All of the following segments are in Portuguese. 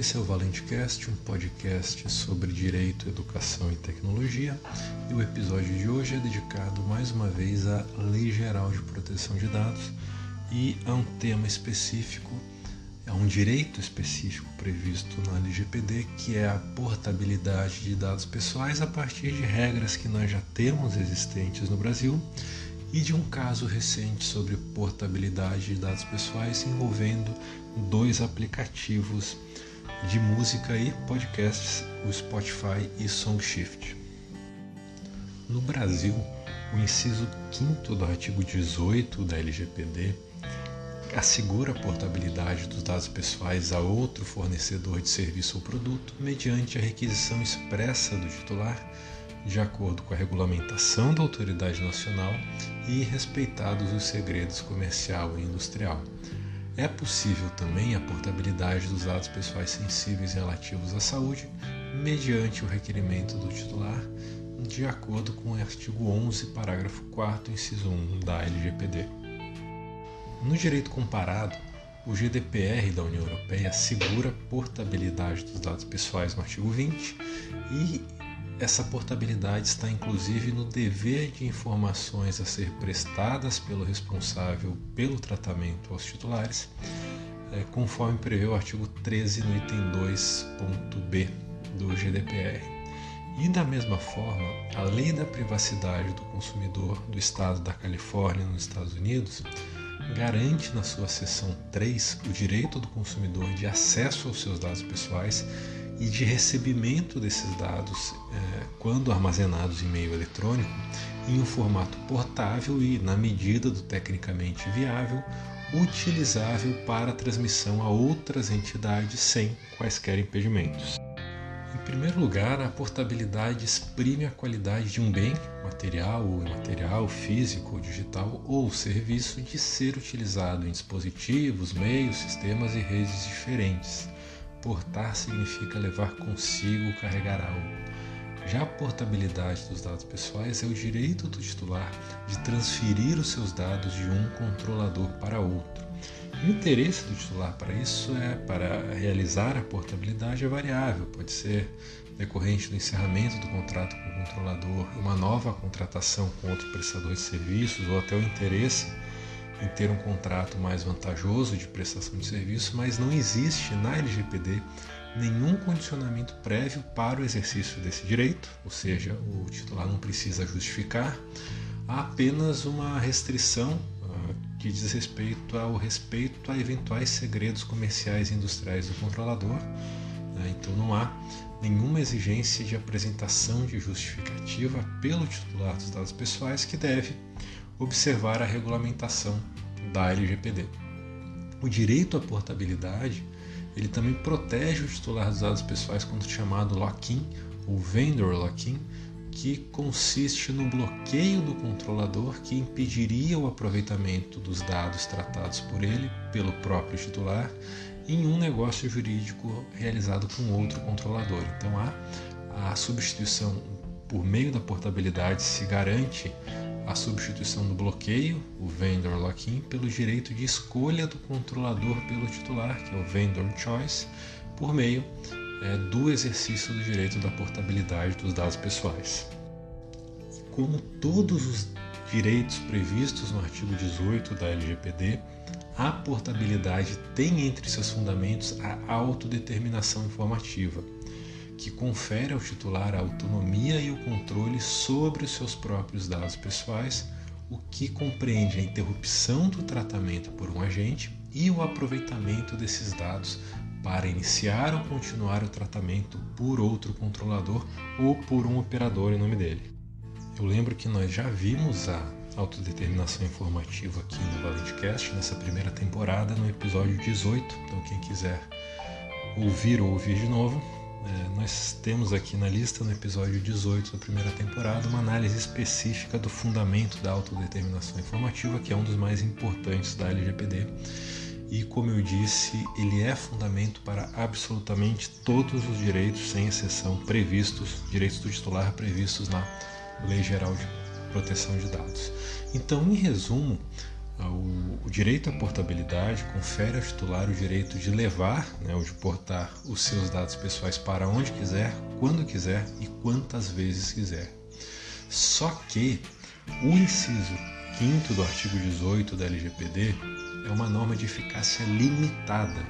Esse é o ValenteCast, um podcast sobre direito, educação e tecnologia. E o episódio de hoje é dedicado mais uma vez à Lei Geral de Proteção de Dados e a um tema específico, a um direito específico previsto na LGPD, que é a portabilidade de dados pessoais a partir de regras que nós já temos existentes no Brasil e de um caso recente sobre portabilidade de dados pessoais envolvendo dois aplicativos de música e podcasts, o Spotify e SongShift. No Brasil, o inciso 5 do artigo 18 da LGPD assegura a portabilidade dos dados pessoais a outro fornecedor de serviço ou produto mediante a requisição expressa do titular, de acordo com a regulamentação da autoridade nacional e respeitados os segredos comercial e industrial. É possível também a portabilidade dos dados pessoais sensíveis relativos à saúde, mediante o requerimento do titular, de acordo com o artigo 11, parágrafo 4, inciso 1 da LGPD. No direito comparado, o GDPR da União Europeia assegura a portabilidade dos dados pessoais no artigo 20 e essa portabilidade está inclusive no dever de informações a ser prestadas pelo responsável pelo tratamento aos titulares, é, conforme prevê o artigo 13 no item 2.b do GDPR. E da mesma forma, a Lei da Privacidade do Consumidor do Estado da Califórnia, nos Estados Unidos, garante na sua seção 3 o direito do consumidor de acesso aos seus dados pessoais e de recebimento desses dados é, quando armazenados em meio eletrônico em um formato portável e, na medida do tecnicamente viável, utilizável para transmissão a outras entidades sem quaisquer impedimentos. Em primeiro lugar, a portabilidade exprime a qualidade de um bem, material ou imaterial, físico ou digital, ou serviço de ser utilizado em dispositivos, meios, sistemas e redes diferentes Portar significa levar consigo, carregar algo. Já a portabilidade dos dados pessoais é o direito do titular de transferir os seus dados de um controlador para outro. O interesse do titular para isso é para realizar a portabilidade é variável, pode ser decorrente do encerramento do contrato com o controlador, uma nova contratação com outro prestador de serviços ou até o interesse em ter um contrato mais vantajoso de prestação de serviço, mas não existe na LGPD nenhum condicionamento prévio para o exercício desse direito, ou seja, o titular não precisa justificar, há apenas uma restrição uh, que diz respeito ao respeito a eventuais segredos comerciais e industriais do controlador. Né? Então não há nenhuma exigência de apresentação de justificativa pelo titular dos dados pessoais que deve observar a regulamentação da LGPD. O direito à portabilidade ele também protege o titular dos dados pessoais contra o chamado lock-in ou vendor lock-in, que consiste no bloqueio do controlador que impediria o aproveitamento dos dados tratados por ele, pelo próprio titular, em um negócio jurídico realizado com outro controlador. Então há a substituição por meio da portabilidade se garante a substituição do bloqueio, o vendor lock-in, pelo direito de escolha do controlador pelo titular, que é o vendor choice, por meio é, do exercício do direito da portabilidade dos dados pessoais. Como todos os direitos previstos no artigo 18 da LGPD, a portabilidade tem entre seus fundamentos a autodeterminação informativa que confere ao titular a autonomia e o controle sobre os seus próprios dados pessoais, o que compreende a interrupção do tratamento por um agente e o aproveitamento desses dados para iniciar ou continuar o tratamento por outro controlador ou por um operador em nome dele. Eu lembro que nós já vimos a autodeterminação informativa aqui no ValenteCast, nessa primeira temporada, no episódio 18. Então, quem quiser ouvir ou ouvir de novo, é, nós temos aqui na lista, no episódio 18 da primeira temporada, uma análise específica do fundamento da autodeterminação informativa, que é um dos mais importantes da LGPD. E, como eu disse, ele é fundamento para absolutamente todos os direitos, sem exceção, previstos, direitos do titular previstos na Lei Geral de Proteção de Dados. Então, em resumo, o direito à portabilidade confere ao titular o direito de levar né, ou de portar os seus dados pessoais para onde quiser, quando quiser e quantas vezes quiser. Só que o inciso 5 do artigo 18 da LGPD é uma norma de eficácia limitada,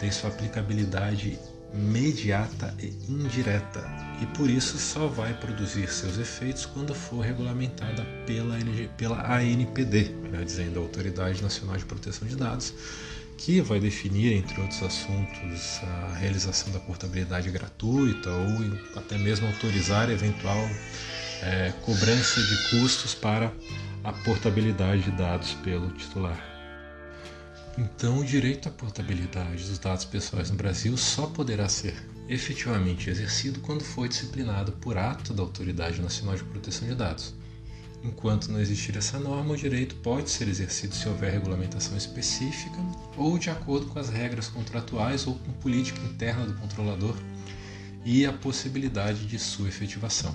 tem sua aplicabilidade imediata e indireta e por isso só vai produzir seus efeitos quando for regulamentada pela, pela ANPD, melhor dizendo, a Autoridade Nacional de Proteção de Dados, que vai definir, entre outros assuntos, a realização da portabilidade gratuita ou até mesmo autorizar eventual é, cobrança de custos para a portabilidade de dados pelo titular. Então, o direito à portabilidade dos dados pessoais no Brasil só poderá ser efetivamente exercido quando for disciplinado por ato da Autoridade Nacional de Proteção de Dados. Enquanto não existir essa norma, o direito pode ser exercido se houver regulamentação específica ou de acordo com as regras contratuais ou com política interna do controlador e a possibilidade de sua efetivação.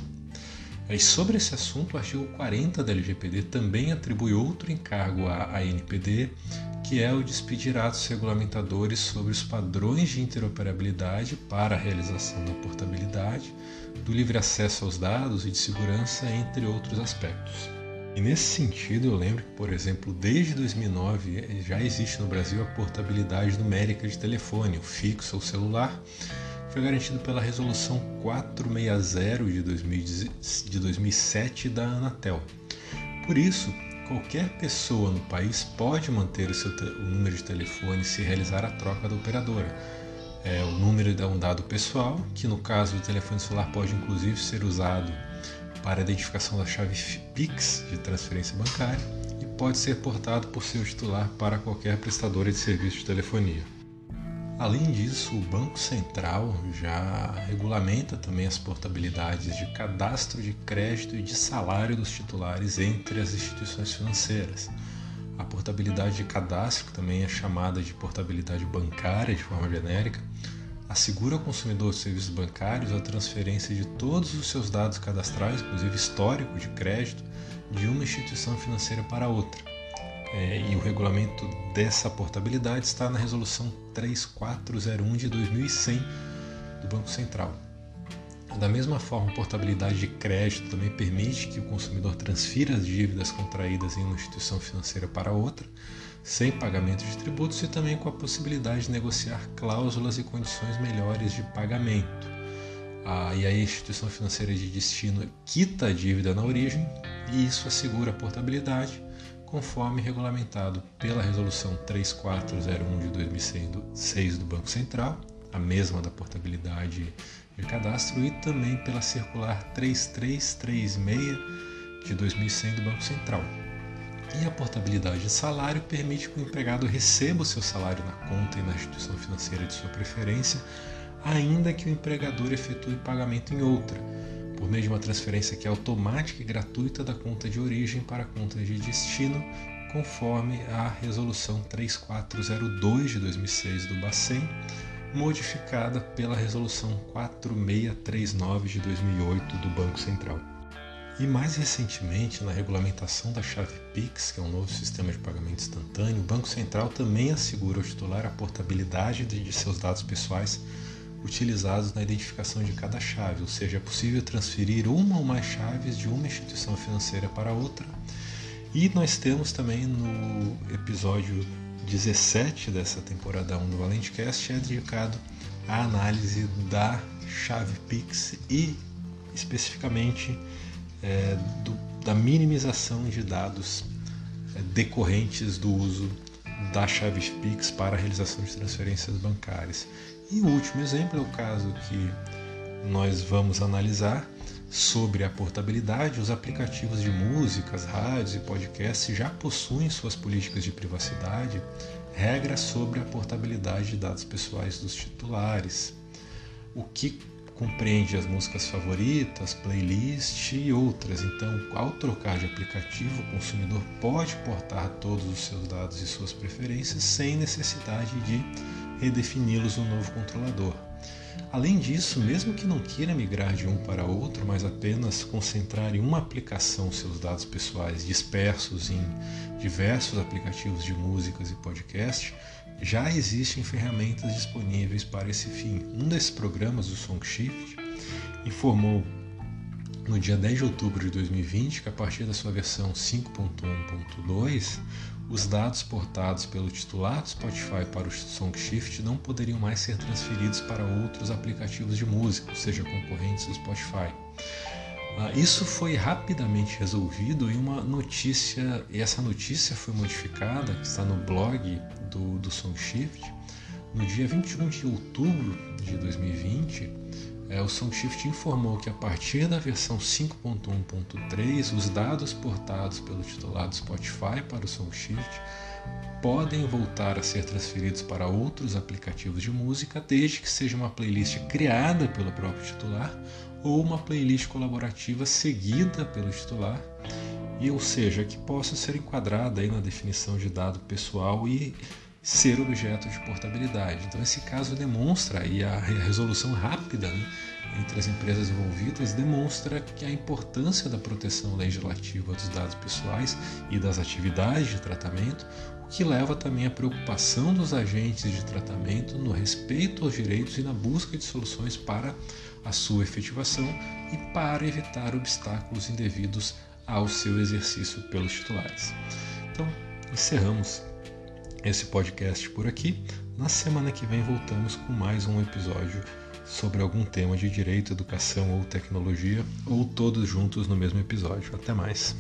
E sobre esse assunto, o artigo 40 da LGPD também atribui outro encargo à ANPD, que é o de expedir atos regulamentadores sobre os padrões de interoperabilidade para a realização da portabilidade, do livre acesso aos dados e de segurança, entre outros aspectos. E nesse sentido, eu lembro que, por exemplo, desde 2009 já existe no Brasil a portabilidade numérica de telefone, o fixo ou celular, foi garantido pela Resolução 460 de 2007 da Anatel. Por isso, qualquer pessoa no país pode manter o, seu o número de telefone se realizar a troca da operadora. É, o número é um dado pessoal, que no caso do telefone celular pode inclusive ser usado para identificação da chave PIX de transferência bancária e pode ser portado por seu titular para qualquer prestadora de serviço de telefonia. Além disso, o Banco Central já regulamenta também as portabilidades de cadastro de crédito e de salário dos titulares entre as instituições financeiras. A portabilidade de cadastro, que também é chamada de portabilidade bancária de forma genérica, assegura ao consumidor de serviços bancários a transferência de todos os seus dados cadastrais, inclusive histórico de crédito, de uma instituição financeira para outra é, e o regulamento dessa portabilidade está na Resolução 3401 de 2100 do Banco Central. Da mesma forma, a portabilidade de crédito também permite que o consumidor transfira as dívidas contraídas em uma instituição financeira para outra, sem pagamento de tributos e também com a possibilidade de negociar cláusulas e condições melhores de pagamento. Ah, e aí a instituição financeira de destino quita a dívida na origem e isso assegura a portabilidade conforme regulamentado pela Resolução 3401 de 2006 do Banco Central, a mesma da portabilidade de cadastro, e também pela Circular 3336 de 2100 do Banco Central. E a portabilidade de salário permite que o empregado receba o seu salário na conta e na instituição financeira de sua preferência, ainda que o empregador efetue pagamento em outra, por meio de uma transferência que é automática e gratuita da conta de origem para a conta de destino, conforme a Resolução 3402 de 2006 do Bacen, modificada pela Resolução 4639 de 2008 do Banco Central. E mais recentemente, na regulamentação da chave Pix, que é um novo sistema de pagamento instantâneo, o Banco Central também assegura ao titular a portabilidade de seus dados pessoais utilizados na identificação de cada chave, ou seja, é possível transferir uma ou mais chaves de uma instituição financeira para outra. E nós temos também no episódio 17 dessa temporada 1 do ValenteCast é dedicado à análise da chave Pix e especificamente é, do, da minimização de dados é, decorrentes do uso da chave Pix para a realização de transferências bancárias. E o último exemplo é o caso que nós vamos analisar sobre a portabilidade. Os aplicativos de músicas, rádios e podcasts já possuem suas políticas de privacidade, regras sobre a portabilidade de dados pessoais dos titulares, o que compreende as músicas favoritas, playlist e outras. Então, ao trocar de aplicativo, o consumidor pode portar todos os seus dados e suas preferências sem necessidade de redefini-los no novo controlador. Além disso, mesmo que não queira migrar de um para outro, mas apenas concentrar em uma aplicação seus dados pessoais dispersos em diversos aplicativos de músicas e podcast, já existem ferramentas disponíveis para esse fim. Um desses programas, o SongShift, informou no dia 10 de outubro de 2020 que a partir da sua versão 5.1.2 os dados portados pelo titular do Spotify para o SongShift não poderiam mais ser transferidos para outros aplicativos de música, ou seja, concorrentes do Spotify. Ah, isso foi rapidamente resolvido em uma notícia, e essa notícia foi modificada, que está no blog do, do SongShift, no dia 21 de outubro de 2020, é, o SongShift informou que a partir da versão 5.1.3, os dados portados pelo titular do Spotify para o SongShift podem voltar a ser transferidos para outros aplicativos de música, desde que seja uma playlist criada pelo próprio titular ou uma playlist colaborativa seguida pelo titular, e ou seja, que possa ser enquadrada aí na definição de dado pessoal e ser objeto de portabilidade. Então esse caso demonstra e a resolução rápida né, entre as empresas envolvidas demonstra que a importância da proteção legislativa dos dados pessoais e das atividades de tratamento, o que leva também à preocupação dos agentes de tratamento no respeito aos direitos e na busca de soluções para a sua efetivação e para evitar obstáculos indevidos ao seu exercício pelos titulares. Então, encerramos esse podcast por aqui. Na semana que vem voltamos com mais um episódio sobre algum tema de direito, educação ou tecnologia, ou todos juntos no mesmo episódio. Até mais.